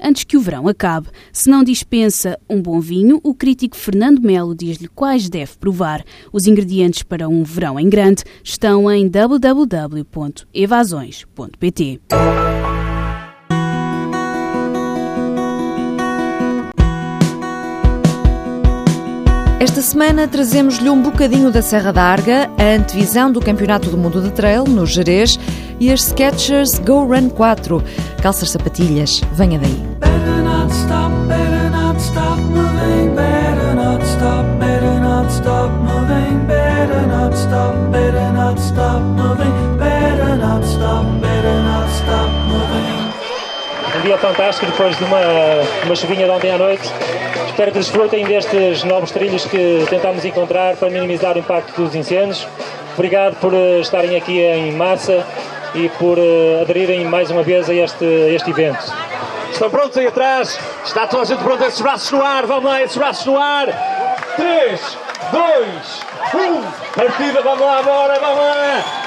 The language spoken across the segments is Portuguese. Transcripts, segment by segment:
antes que o verão acabe. Se não dispensa um bom vinho, o crítico Fernando Melo diz-lhe quais deve provar. Os ingredientes para um verão em grande estão em www.evasões.pt. Esta semana trazemos-lhe um bocadinho da Serra da Arga, a antevisão do Campeonato do Mundo de Trail, no Jerez, e as Skechers Go Run 4. Calças sapatilhas, venha daí. Better not stop, better not stop moving, better not stop, better not stop moving, better not stop, better not stop moving, better not stop, better not stop moving. Um dia fantástico depois de uma, uma chuvinha de ontem à noite. Espero que desfrutem destes novos trilhos que tentamos encontrar para minimizar o impacto dos incêndios. Obrigado por eh, estarem aqui em massa e por uh, aderirem mais uma vez a este, a este evento. Estão prontos aí atrás? Está toda a gente pronta? Esses braços no ar, vamos lá, esses braços no ar. 3, 2, 1, partida, vamos lá, bora, vamos lá.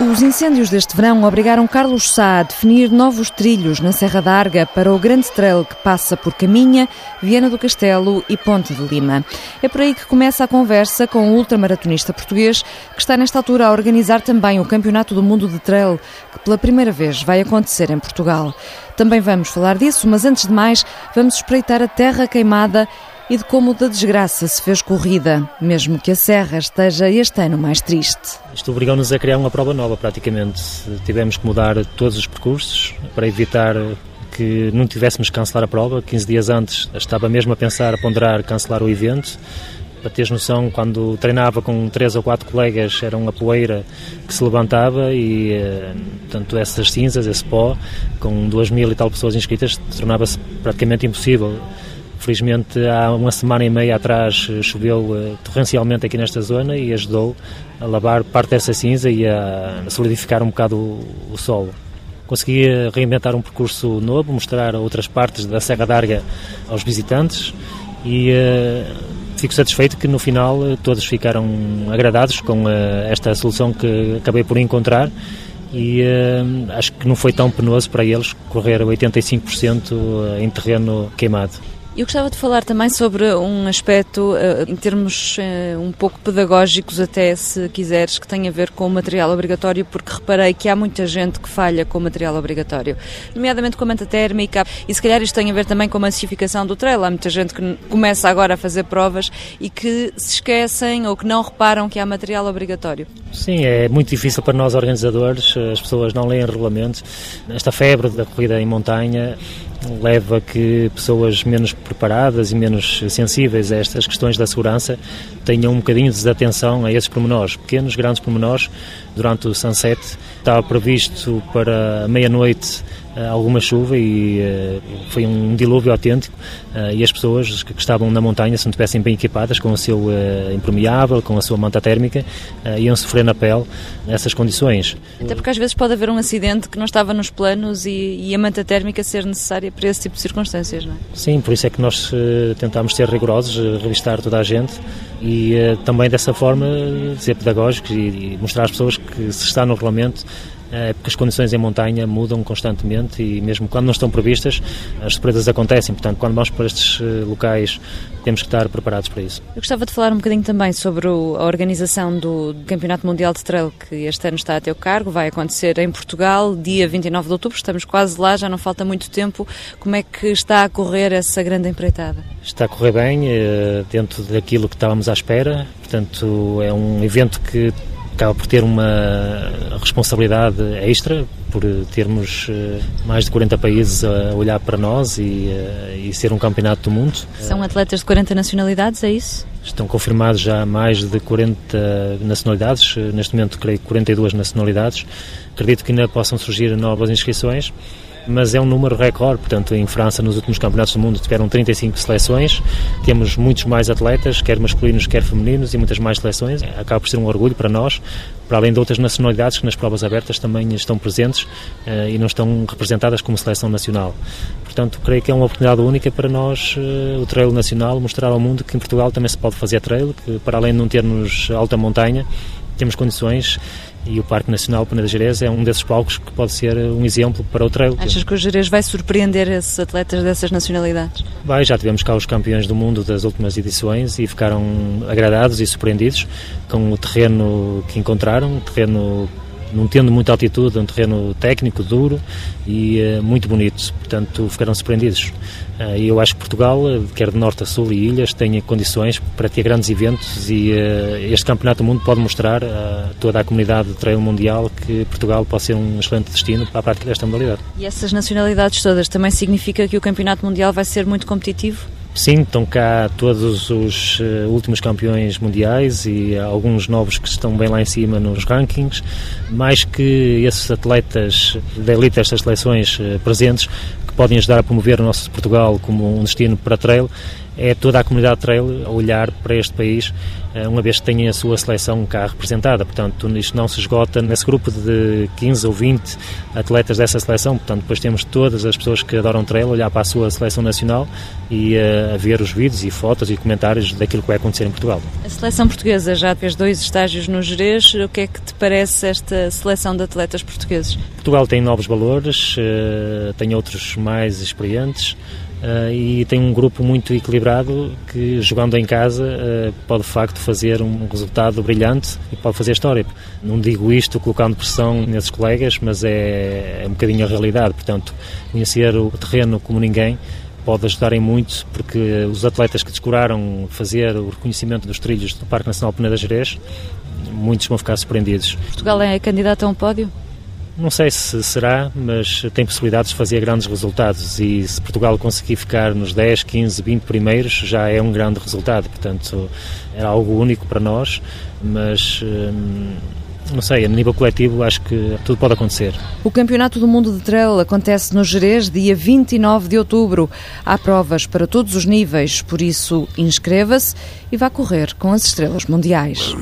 Os incêndios deste verão obrigaram Carlos Sá a definir novos trilhos na Serra da Arga para o grande trail que passa por Caminha, Viana do Castelo e Ponte de Lima. É por aí que começa a conversa com o ultramaratonista português que está nesta altura a organizar também o Campeonato do Mundo de Trail, que pela primeira vez vai acontecer em Portugal. Também vamos falar disso, mas antes de mais, vamos espreitar a terra queimada e de como da desgraça se fez corrida, mesmo que a Serra esteja este ano mais triste. Isto obrigou-nos a criar uma prova nova, praticamente. Tivemos que mudar todos os percursos para evitar que não tivéssemos que cancelar a prova. 15 dias antes estava mesmo a pensar, a ponderar cancelar o evento. Para teres noção, quando treinava com três ou quatro colegas, era uma poeira que se levantava e, eh, portanto, essas cinzas, esse pó, com duas mil e tal pessoas inscritas, tornava-se praticamente impossível Felizmente, há uma semana e meia atrás eh, choveu uh, torrencialmente aqui nesta zona e ajudou a lavar parte dessa cinza e a solidificar um bocado o, o solo. Consegui eh, reinventar um percurso novo, mostrar outras partes da Serra d'Arga aos visitantes e uh, fico satisfeito que no final todos ficaram agradados com uh, esta solução que acabei por encontrar e uh, acho que não foi tão penoso para eles correr 85% em terreno queimado. Eu gostava de falar também sobre um aspecto, uh, em termos uh, um pouco pedagógicos, até se quiseres, que tem a ver com o material obrigatório, porque reparei que há muita gente que falha com o material obrigatório, nomeadamente com a manta térmica, e se calhar isto tem a ver também com a massificação do trail. Há muita gente que começa agora a fazer provas e que se esquecem ou que não reparam que há material obrigatório. Sim, é muito difícil para nós organizadores, as pessoas não leem regulamentos. Esta febre da corrida em montanha leva a que pessoas menos preparadas e menos sensíveis a estas questões da segurança tenham um bocadinho de desatenção a esses pormenores, pequenos, grandes pormenores. Durante o sunset estava previsto para meia-noite alguma chuva e uh, foi um dilúvio autêntico uh, e as pessoas que, estavam na montanha, se não estivessem bem equipadas com o seu impermeável, com a sua manta térmica, iam sofrer na pele essas condições. Até porque às vezes pode haver um acidente que não estava nos planos e, e a manta térmica ser necessária para esse tipo de circunstâncias, não é? Sim, por isso é que nós tentámos ser rigorosos, revistar toda a gente e também dessa forma ser pedagógicos e, mostrar às pessoas que se está no regulamento porque as condições em montanha mudam constantemente e mesmo quando não estão previstas, as surpresas acontecem. Portanto, quando vamos para estes eh, locais, temos que estar preparados para isso. Eu gostava de falar um bocadinho também sobre a organização do Campeonato Mundial de Trail que este ano está a teu cargo, vai acontecer em Portugal, dia 29 de outubro, estamos quase lá, já não falta muito tempo. Como é que está a correr essa grande empreitada? Está a correr bem, eh, dentro daquilo que estávamos à espera, portanto, é um evento que acaba por ter uma responsabilidade extra por termos eh, mais de 40 países a olhar para nós e, eh, e, ser um campeonato do mundo. São atletas de 40 nacionalidades, é isso? Estão confirmados já mais de 40 nacionalidades, eh, neste momento creio 42 nacionalidades. Acredito que ainda possam surgir novas inscrições mas é um número recorde. Portanto, em França, nos últimos campeonatos do mundo, tiveram 35 seleções. Temos muitos mais atletas, quer masculinos, quer femininos, e muitas mais seleções. Acaba por ser um orgulho para nós, para além de outras nacionalidades que nas provas abertas também estão presentes uh, e não estão representadas como seleção nacional. Portanto, creio que é uma oportunidade única para nós, uh, o trail nacional, mostrar ao mundo que em Portugal também se pode fazer trail, que para além de não termos alta montanha, temos condições e o Parque Nacional Peneda Jerez é um desses palcos que pode ser um exemplo para o trail. Achas que o Jerez vai surpreender esses atletas dessas nacionalidades? Vai, já tivemos cá os campeões do mundo das últimas edições e ficaram agradados e surpreendidos com o terreno que encontraram, um terreno não tendo muita altitude, é um terreno técnico, duro e uh, muito bonito, portanto ficaram surpreendidos. Uh, e eu acho que Portugal, eh, quer de norte a sul e ilhas, tem condições para ter grandes eventos e este Campeonato do Mundo pode mostrar a toda a comunidade de trail mundial que Portugal pode ser um excelente destino para a prática desta modalidade. E essas nacionalidades todas também significa que o Campeonato Mundial vai ser muito competitivo? Sim, estão cá todos os uh, últimos campeões mundiais e alguns novos que estão bem lá em cima nos rankings. Mais que esses atletas da elite destas seleções uh, presentes, que podem ajudar a promover o nosso Portugal como um destino para trail, é toda a comunidade trail a olhar para este país, eh, uma vez que tem a sua seleção cá representada. Portanto, isto não se esgota nesse grupo de 15 ou 20 atletas dessa seleção. Portanto, depois temos todas as pessoas que adoram trail olhar para a sua seleção nacional e uh, a ver os vídeos e fotos e comentários daquilo que vai acontecer em Portugal. A seleção portuguesa já fez dois estágios no Jerez. O que é que te parece esta seleção de atletas portugueses? Portugal tem novos valores, uh, tem outros mais experientes. Uh, e tem um grupo muito equilibrado que, jogando em casa, uh, pode de facto fazer um resultado brilhante e pode fazer história. Não digo isto colocando pressão nesses colegas, mas é, é um bocadinho a realidade. Portanto, conhecer o terreno como ninguém pode ajudar em muito, porque os atletas que descuraram fazer o reconhecimento dos trilhos do Parque Nacional Peneda Gerês, muitos vão ficar surpreendidos. Portugal é candidato a um pódio? Não sei se será, mas tem possibilidades de fazer grandes resultados e se Portugal conseguir ficar nos 10, 15, 20 primeiros já é um grande resultado. Portanto, era algo único para nós, mas. Hum, não sei, a nível coletivo acho que tudo pode acontecer. O Campeonato do Mundo de Trail acontece no Jerez dia 29 de outubro. Há provas para todos os níveis, por isso inscreva-se e vá correr com as estrelas mundiais.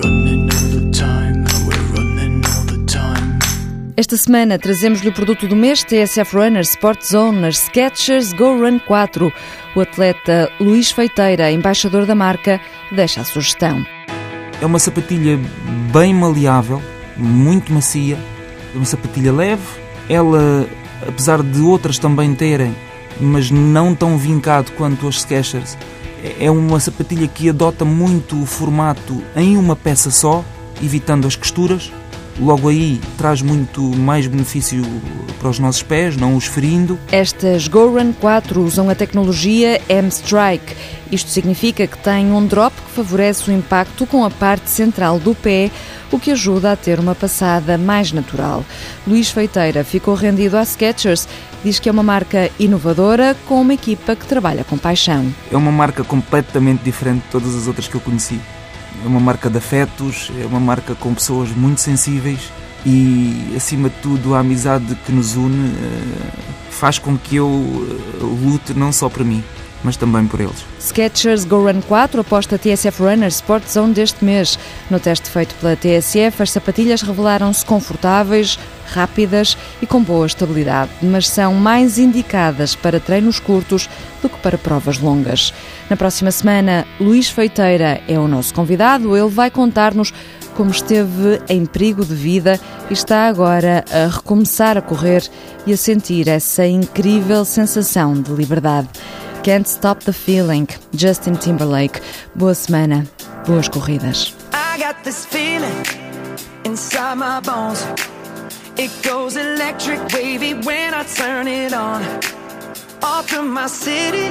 Esta semana trazemos-lhe o produto do mês TSF Runner Sport Zone nas Skechers Go Run 4. O atleta Luís Feiteira, embaixador da marca, deixa a sugestão. É uma sapatilha bem maleável, muito macia, é uma sapatilha leve. Ela, apesar de outras também terem, mas não tão vincado quanto as Skechers, é uma sapatilha que adota muito o formato em uma peça só, evitando as costuras logo aí traz muito mais benefício para os nossos pés, não os ferindo. Estas GoRun 4 usam a tecnologia M-Strike. Isto significa que tem um drop que favorece o impacto com a parte central do pé, o que ajuda a ter uma passada mais natural. Luís Feiteira ficou rendido à Skechers, diz que é uma marca inovadora com uma equipa que trabalha com paixão. É uma marca completamente diferente de todas as outras que eu conheci é uma marca de afetos, é uma marca com pessoas muito sensíveis e, acima de tudo, a amizade que nos une eh, faz com que eu eh, lute não só para mim, mas também por eles. Skechers Go Run 4 aposta TSF Runner Sport Zone deste mês. No teste feito pela TSF, as sapatilhas revelaram-se confortáveis, rápidas e com boa estabilidade, mas são mais indicadas para treinos curtos do que para provas longas. Na próxima semana, Luís Feiteira é o nosso convidado. Ele vai contar-nos como esteve em perigo de vida e está agora a recomeçar a correr e a sentir essa incrível sensação de liberdade. Can't Stop the Feeling, Justin Timberlake. Boa semana, boas corridas. I got this feeling inside my bones. It goes electric wavy when I turn it on. Off from my city,